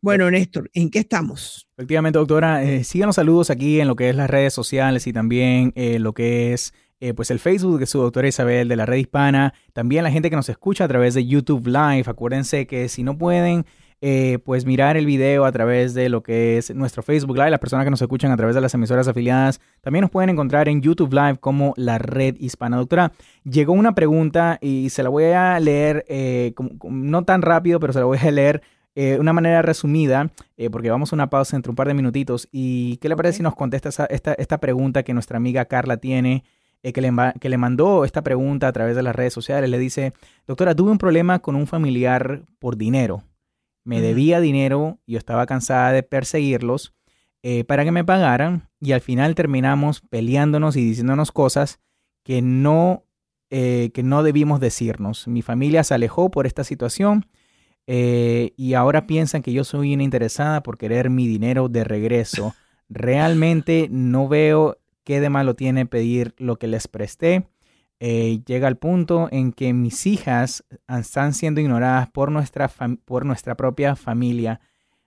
Bueno, Néstor, ¿en qué estamos? Efectivamente, doctora, eh, síganos saludos aquí en lo que es las redes sociales y también eh, lo que es eh, pues el Facebook de su doctora Isabel de la red hispana. También la gente que nos escucha a través de YouTube Live. Acuérdense que si no pueden eh, pues mirar el video a través de lo que es nuestro Facebook Live. Las personas que nos escuchan a través de las emisoras afiliadas también nos pueden encontrar en YouTube Live como la red hispana. Doctora, llegó una pregunta y se la voy a leer, eh, no tan rápido, pero se la voy a leer eh, una manera resumida, porque vamos a una pausa entre un par de minutitos. ¿Y qué le parece si nos contesta esta, esta, pregunta que nuestra amiga Carla tiene? que, le, que, le, mandó esta pregunta a través de las redes sociales. Le dice, doctora, tuve un problema con un familiar por dinero me debía dinero, yo estaba cansada de perseguirlos eh, para que me pagaran y al final terminamos peleándonos y diciéndonos cosas que no, eh, que no debimos decirnos. Mi familia se alejó por esta situación eh, y ahora piensan que yo soy una interesada por querer mi dinero de regreso. Realmente no veo qué de malo tiene pedir lo que les presté. Eh, llega al punto en que mis hijas están siendo ignoradas por nuestra, por nuestra propia familia.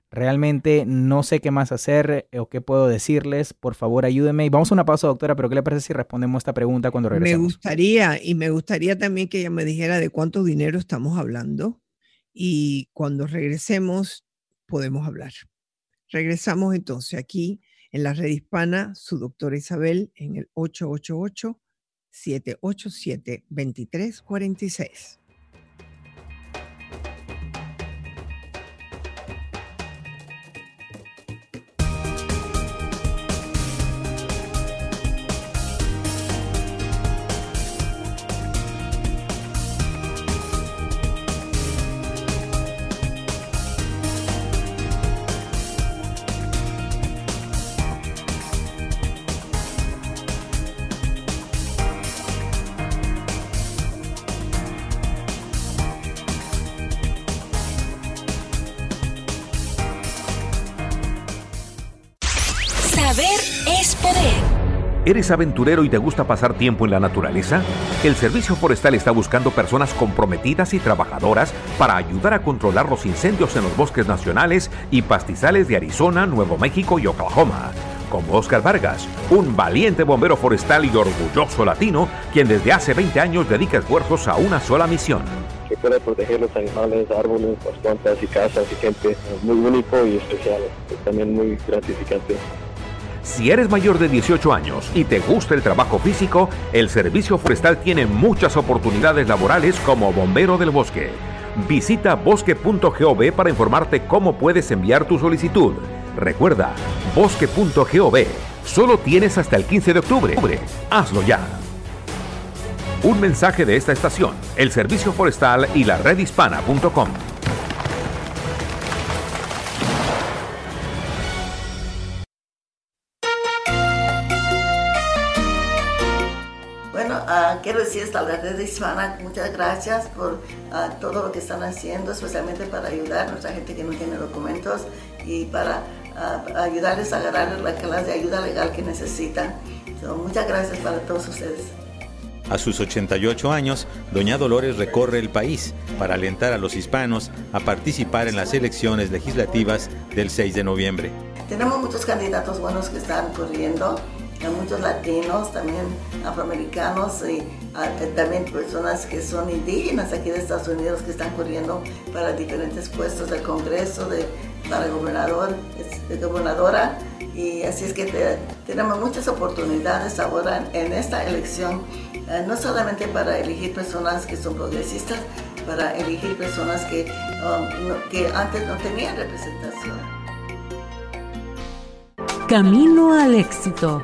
Realmente no sé qué más hacer eh, o qué puedo decirles. Por favor, ayúdenme. Y vamos a una pausa, doctora, pero ¿qué le parece si respondemos esta pregunta cuando regresemos? Me gustaría, y me gustaría también que ella me dijera de cuánto dinero estamos hablando. Y cuando regresemos, podemos hablar. Regresamos entonces aquí en la red hispana, su doctora Isabel, en el 888 ¿Eres aventurero y te gusta pasar tiempo en la naturaleza? El Servicio Forestal está buscando personas comprometidas y trabajadoras para ayudar a controlar los incendios en los bosques nacionales y pastizales de Arizona, Nuevo México y Oklahoma. Como Oscar Vargas, un valiente bombero forestal y orgulloso latino, quien desde hace 20 años dedica esfuerzos a una sola misión. Que pueda proteger los animales, árboles, las plantas y casas y gente. Muy único y especial. Es también muy gratificante. Si eres mayor de 18 años y te gusta el trabajo físico, el Servicio Forestal tiene muchas oportunidades laborales como bombero del bosque. Visita bosque.gov para informarte cómo puedes enviar tu solicitud. Recuerda, bosque.gov. Solo tienes hasta el 15 de octubre. Hazlo ya. Un mensaje de esta estación, el Servicio Forestal y la redhispana.com. quiero decir a la red hispana muchas gracias por ah, todo lo que están haciendo, especialmente para ayudar a nuestra gente que no tiene documentos y para ah, ayudarles a agarrar la clase de ayuda legal que necesitan. So, muchas gracias para todos ustedes. A sus 88 años, Doña Dolores recorre el país para alentar a los hispanos a participar en las elecciones legislativas del 6 de noviembre. Tenemos muchos candidatos buenos que están corriendo, hay muchos latinos, también afroamericanos y ah, eh, también personas que son indígenas aquí de Estados Unidos que están corriendo para diferentes puestos del Congreso, de, para gobernador, gobernadora. Y así es que te- tenemos muchas oportunidades ahora en esta elección, eh, no solamente para elegir personas que son progresistas, para elegir personas que, um, que antes no tenían representación. Camino al éxito.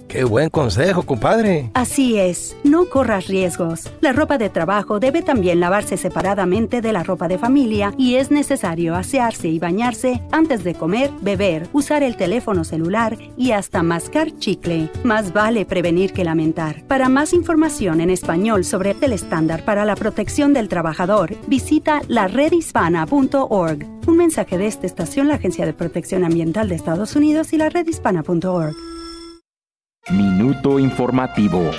Qué buen consejo, compadre. Así es, no corras riesgos. La ropa de trabajo debe también lavarse separadamente de la ropa de familia y es necesario asearse y bañarse antes de comer, beber, usar el teléfono celular y hasta mascar chicle. Más vale prevenir que lamentar. Para más información en español sobre el estándar para la protección del trabajador, visita laredhispana.org. Un mensaje de esta estación, la Agencia de Protección Ambiental de Estados Unidos y la redhispana.org. Minuto informativo.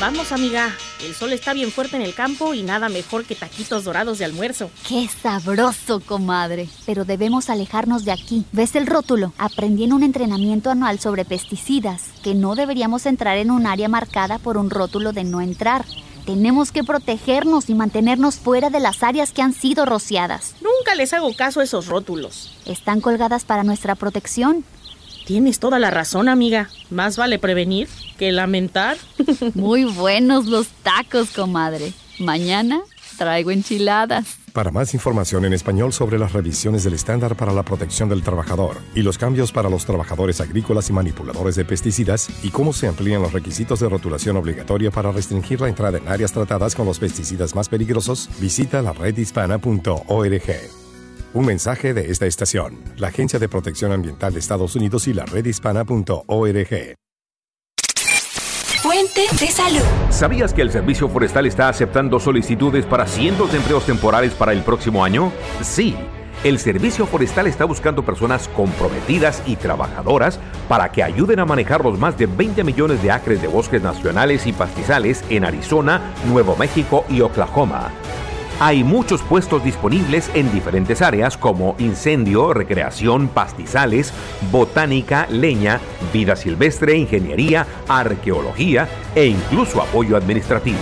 Vamos, amiga. El sol está bien fuerte en el campo y nada mejor que taquitos dorados de almuerzo. ¡Qué sabroso, comadre! Pero debemos alejarnos de aquí. ¿Ves el rótulo? Aprendí en un entrenamiento anual sobre pesticidas que no deberíamos entrar en un área marcada por un rótulo de no entrar. Tenemos que protegernos y mantenernos fuera de las áreas que han sido rociadas. Nunca les hago caso a esos rótulos. Están colgadas para nuestra protección. Tienes toda la razón, amiga. Más vale prevenir que lamentar. Muy buenos los tacos, comadre. Mañana traigo enchiladas. Para más información en español sobre las revisiones del estándar para la protección del trabajador y los cambios para los trabajadores agrícolas y manipuladores de pesticidas y cómo se amplían los requisitos de rotulación obligatoria para restringir la entrada en áreas tratadas con los pesticidas más peligrosos, visita la redhispana.org. Un mensaje de esta estación, la Agencia de Protección Ambiental de Estados Unidos y la redhispana.org. Fuente de salud. ¿Sabías que el Servicio Forestal está aceptando solicitudes para cientos de empleos temporales para el próximo año? Sí. El Servicio Forestal está buscando personas comprometidas y trabajadoras para que ayuden a manejar los más de 20 millones de acres de bosques nacionales y pastizales en Arizona, Nuevo México y Oklahoma. Hay muchos puestos disponibles en diferentes áreas como incendio, recreación, pastizales, botánica, leña, vida silvestre, ingeniería, arqueología e incluso apoyo administrativo.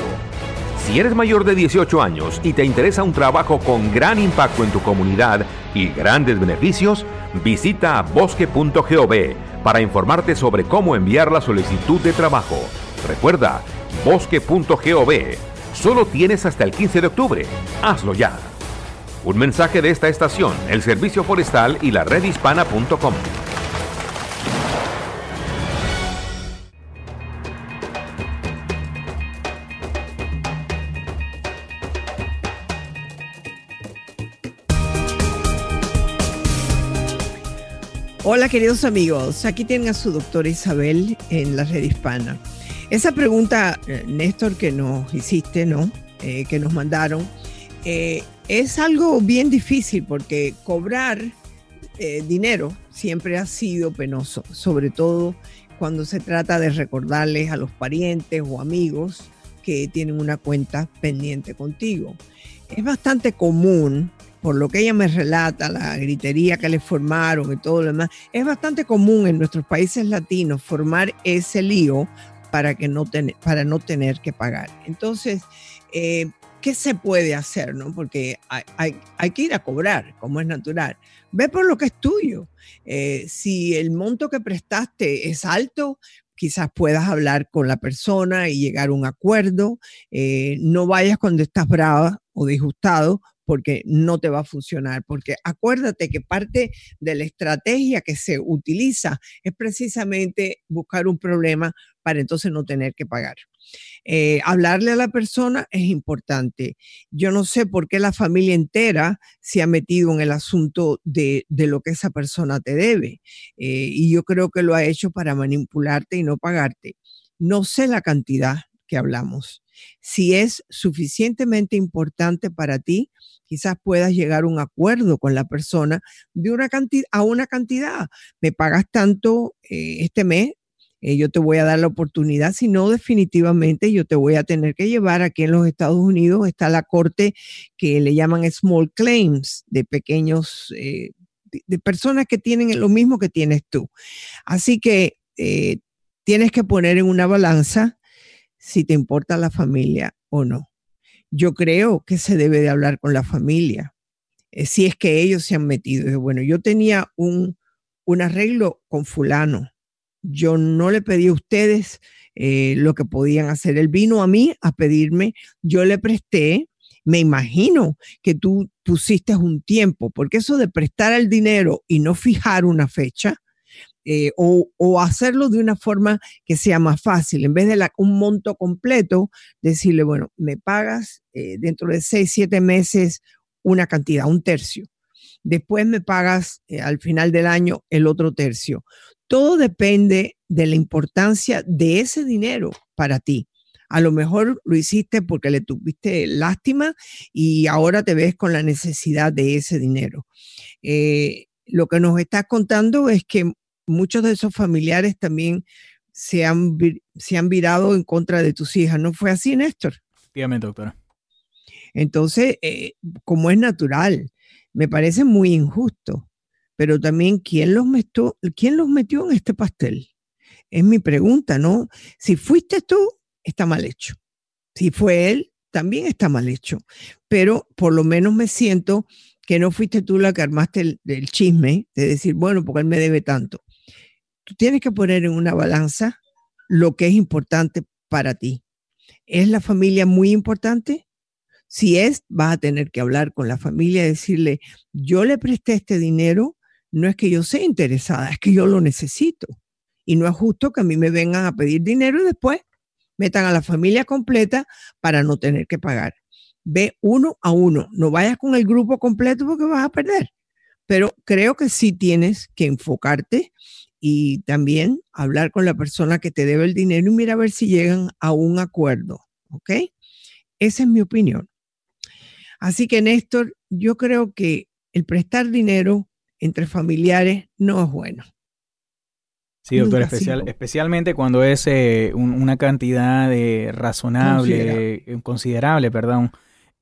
Si eres mayor de 18 años y te interesa un trabajo con gran impacto en tu comunidad y grandes beneficios, visita bosque.gov para informarte sobre cómo enviar la solicitud de trabajo. Recuerda, bosque.gov. Solo tienes hasta el 15 de octubre. Hazlo ya. Un mensaje de esta estación, el Servicio Forestal y la redhispana.com. Hola queridos amigos, aquí tienen a su doctora Isabel en la red hispana. Esa pregunta, eh, Néstor, que nos hiciste, ¿no? Eh, que nos mandaron, eh, es algo bien difícil porque cobrar dinero siempre ha sido penoso, sobre todo cuando se trata de recordarles a los parientes o amigos que tienen una cuenta pendiente contigo. Es bastante común por lo que ella me relata, la gritería que le formaron y todo lo demás, es bastante común en nuestros países latinos formar ese lío para, que no, para no tener que pagar. Entonces, eh, ¿qué se puede hacer? No? Porque hay, hay, que ir a cobrar, como es natural. Ve por lo que es tuyo. Eh, si el monto que prestaste es alto, quizás puedas hablar con la persona y llegar a un acuerdo. Eh, no vayas cuando estás brava o disgustado porque no te va a funcionar, porque acuérdate que parte de la estrategia que se utiliza es precisamente buscar un problema para entonces no tener que pagar. Eh, hablarle a la persona es importante. Yo no sé por qué la familia entera se ha metido en el asunto de, lo que esa persona te debe. Eh, y yo creo que lo ha hecho para manipularte y no pagarte. No sé la cantidad que hablamos. Si es suficientemente importante para ti, quizás puedas llegar a un acuerdo con la persona de una cantidad a una cantidad. Me pagas tanto eh, este mes, eh, yo te voy a dar la oportunidad, si no, definitivamente yo te voy a tener que llevar aquí en los Estados Unidos, está la corte que le llaman small claims, de pequeños, eh, de, personas que tienen lo mismo que tienes tú. Así que tienes que poner en una balanza si te importa la familia o no. Yo creo que se debe de hablar con la familia, eh, si es que ellos se han metido. Bueno, yo tenía un, un arreglo con fulano. Yo no le pedí a ustedes eh, lo que podían hacer. Él vino a mí a pedirme, yo le presté. Me imagino que tú pusiste un tiempo, porque eso de prestar el dinero y no fijar una fecha, eh, o, hacerlo de una forma que sea más fácil. En vez de un monto completo, decirle, bueno, me pagas eh, dentro de seis, siete meses una cantidad, un tercio. Después me pagas eh, al final del año el otro tercio. Todo depende de la importancia de ese dinero para ti. A lo mejor lo hiciste porque le tuviste lástima y ahora te ves con la necesidad de ese dinero. lo que nos estás contando es que muchos de esos familiares también se han, se han virado en contra de tus hijas. ¿No fue así, Néstor? Efectivamente, doctora. Entonces, eh, como es natural, me parece muy injusto, pero también, ¿quién los, metió, ¿quién los metió en este pastel? Es mi pregunta, ¿no? Si fuiste tú, está mal hecho. Si fue él, también está mal hecho. Pero por lo menos me siento que no fuiste tú la que armaste el, el chisme de decir, bueno, porque él me debe tanto tú tienes que poner en una balanza lo que es importante para ti. ¿Es la familia muy importante? Si es, vas a tener que hablar con la familia y decirle, yo le presté este dinero, no es que yo sea interesada, es que yo lo necesito. Y no es justo que a mí me vengan a pedir dinero y después metan a la familia completa para no tener que pagar. Ve uno a uno, no vayas con el grupo completo porque vas a perder. Pero creo que sí tienes que enfocarte y también hablar con la persona que te debe el dinero y mira a ver si llegan a un acuerdo, ¿ok? Esa es mi opinión. Así que, Néstor, yo creo que el prestar dinero entre familiares no es bueno. Sí, doctor, especial, especialmente cuando es eh, una cantidad de razonable, considerable, considerable perdón.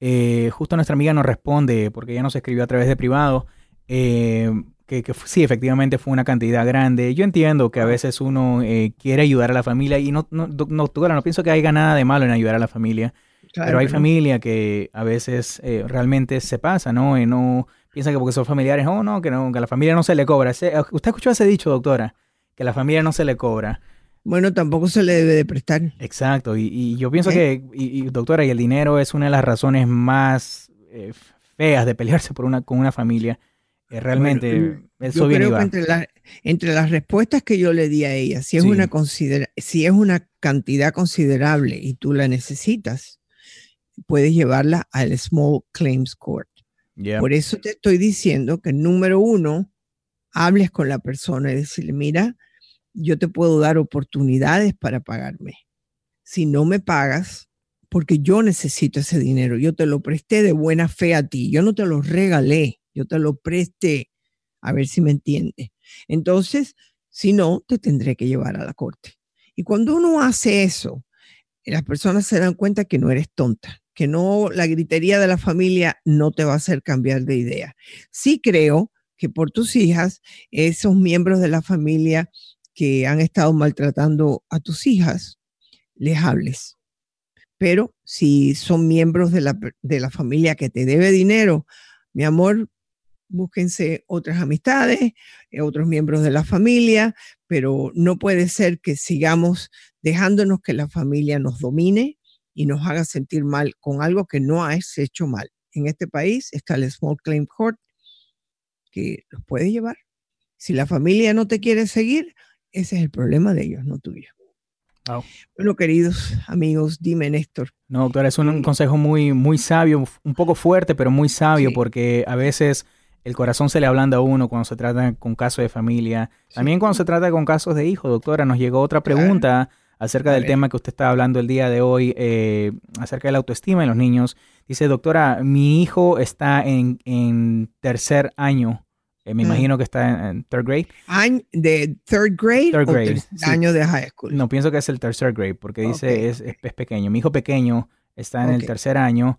Eh, justo nuestra amiga nos responde, porque ella nos escribió a través de privado, eh, que, sí, efectivamente fue una cantidad grande. Yo entiendo que a veces uno eh, quiere ayudar a la familia y no, no, no, no, pienso que haya nada de malo en ayudar a la familia. pero hay familia que a veces eh, realmente se pasa, ¿no? Y no piensa que porque son familiares, oh, no, que no, que a la familia no se le cobra. Ah, ¿Usted escuchó ese dicho, doctora? Que a la familia no se le cobra. Bueno, tampoco se le debe de prestar. Exacto, y, yo pienso que, y, doctora, y el dinero es una de las razones más feas de pelearse por una, con una familia realmente eso yo creo que entre, entre, las respuestas que yo le di a ella, si es, una si es una cantidad considerable y tú la necesitas, puedes llevarla al Small Claims Court. Por eso te estoy diciendo que número uno, hables con la persona y decirle, mira, yo te puedo dar oportunidades para pagarme. Si no me pagas, porque yo necesito ese dinero, yo te lo presté de buena fe a ti, yo no te lo regalé, yo te lo presté, a ver si me entiendes. Entonces, si no, te tendré que llevar a la corte. Y cuando uno hace eso, las personas se dan cuenta que no eres tonta, que no, la gritería de la familia no te va a hacer cambiar de idea. Sí creo que por tus hijas, esos miembros de la familia que han estado maltratando a tus hijas, les hables. Pero si son miembros de la, de la familia que te debe dinero, mi amor, búsquense otras amistades, eh, otros miembros de la familia, pero no puede ser que sigamos dejándonos que la familia nos domine y nos haga sentir mal con algo que no has hecho mal. En este país está el Small Claim Court que los puede llevar. Si la familia no te quiere seguir, ese es el problema de ellos, no tuyo. Bueno, queridos amigos, dime, Néstor. No, doctora, es un, consejo muy, muy sabio, un poco fuerte, pero muy sabio, porque a veces el corazón se le ablanda a uno cuando se trata con casos de familia. También cuando se trata con casos de hijos, doctora, nos llegó otra pregunta acerca del tema que usted está hablando el día de hoy, eh, acerca de la autoestima en los niños. Dice, doctora, mi hijo está en, tercer año. Eh, me mm. imagino que está en, third grade. ¿De third grade? Third grade. año de high school. No, pienso que es el tercer grade, porque dice es, es, pequeño. Mi hijo pequeño está en el tercer año,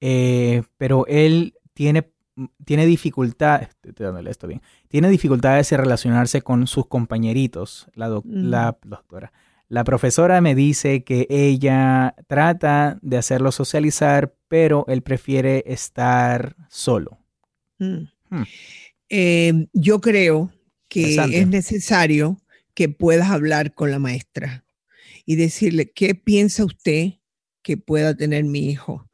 eh, pero él tiene tiene dificultades, esto bien, tiene dificultades de relacionarse con sus compañeritos, la, mm. la, doctora. La profesora me dice que ella trata de hacerlo socializar, pero él prefiere estar solo. Mm. Hmm. Eh, yo creo que es necesario que puedas hablar con la maestra y decirle qué piensa usted que pueda tener mi hijo.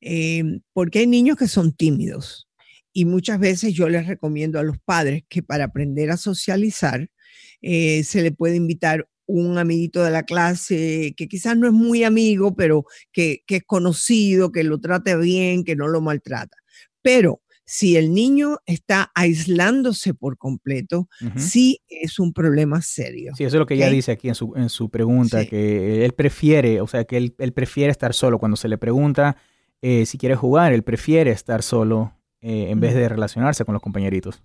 Eh, porque hay niños que son tímidos y muchas veces yo les recomiendo a los padres que para aprender a socializar eh, se le puede invitar un amiguito de la clase que quizás no es muy amigo, pero que, es conocido, que lo trate bien, que no lo maltrata. Pero si el niño está aislándose por completo, sí es un problema serio. Sí, eso es lo que ella dice aquí en su, en su pregunta, que él prefiere, o sea, que él, prefiere estar solo. Cuando se le pregunta eh, si quiere jugar, él prefiere estar solo eh, en vez de relacionarse con los compañeritos.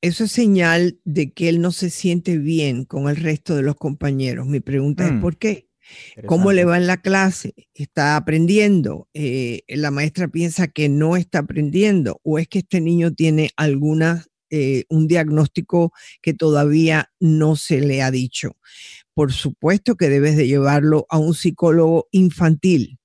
Eso es señal de que él no se siente bien con el resto de los compañeros. Mi pregunta es, mm. ¿por qué? ¿Cómo le va en la clase? ¿Está aprendiendo? Eh, ¿La maestra piensa que no está aprendiendo? ¿O es que este niño tiene alguna, eh, un diagnóstico que todavía no se le ha dicho? Por supuesto que debes de llevarlo a un psicólogo infantil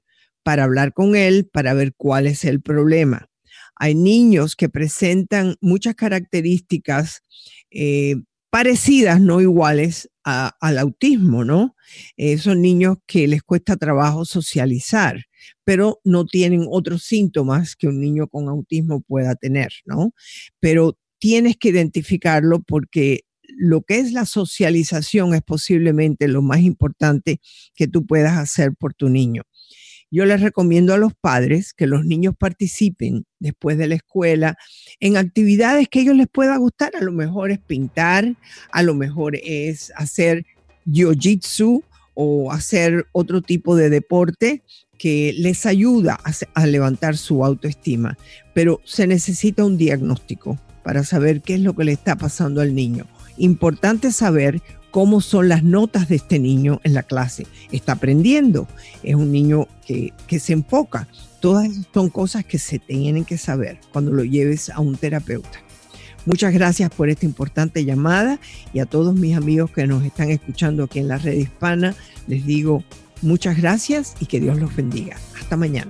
para hablar con él, para ver cuál es el problema hay niños que presentan muchas características eh, parecidas, no iguales al autismo, ¿no? Eh, son niños que les cuesta trabajo socializar, pero no tienen otros síntomas que un niño con autismo pueda tener, ¿no? Pero tienes que identificarlo porque lo que es la socialización es posiblemente lo más importante que tú puedas hacer por tu niño. Yo les recomiendo a los padres que los niños participen después de la escuela en actividades que a ellos les pueda gustar. A lo mejor es pintar, a lo mejor es hacer jiu-jitsu o hacer otro tipo de deporte que les ayuda a, a, levantar su autoestima. Pero se necesita un diagnóstico para saber qué es lo que le está pasando al niño. Importante saber cómo son las notas de este niño en la clase. Está aprendiendo, es un niño que, se enfoca. Todas son cosas que se tienen que saber cuando lo lleves a un terapeuta. Muchas gracias por esta importante llamada y a todos mis amigos que nos están escuchando aquí en la red hispana, les digo muchas gracias y que Dios los bendiga. Hasta mañana.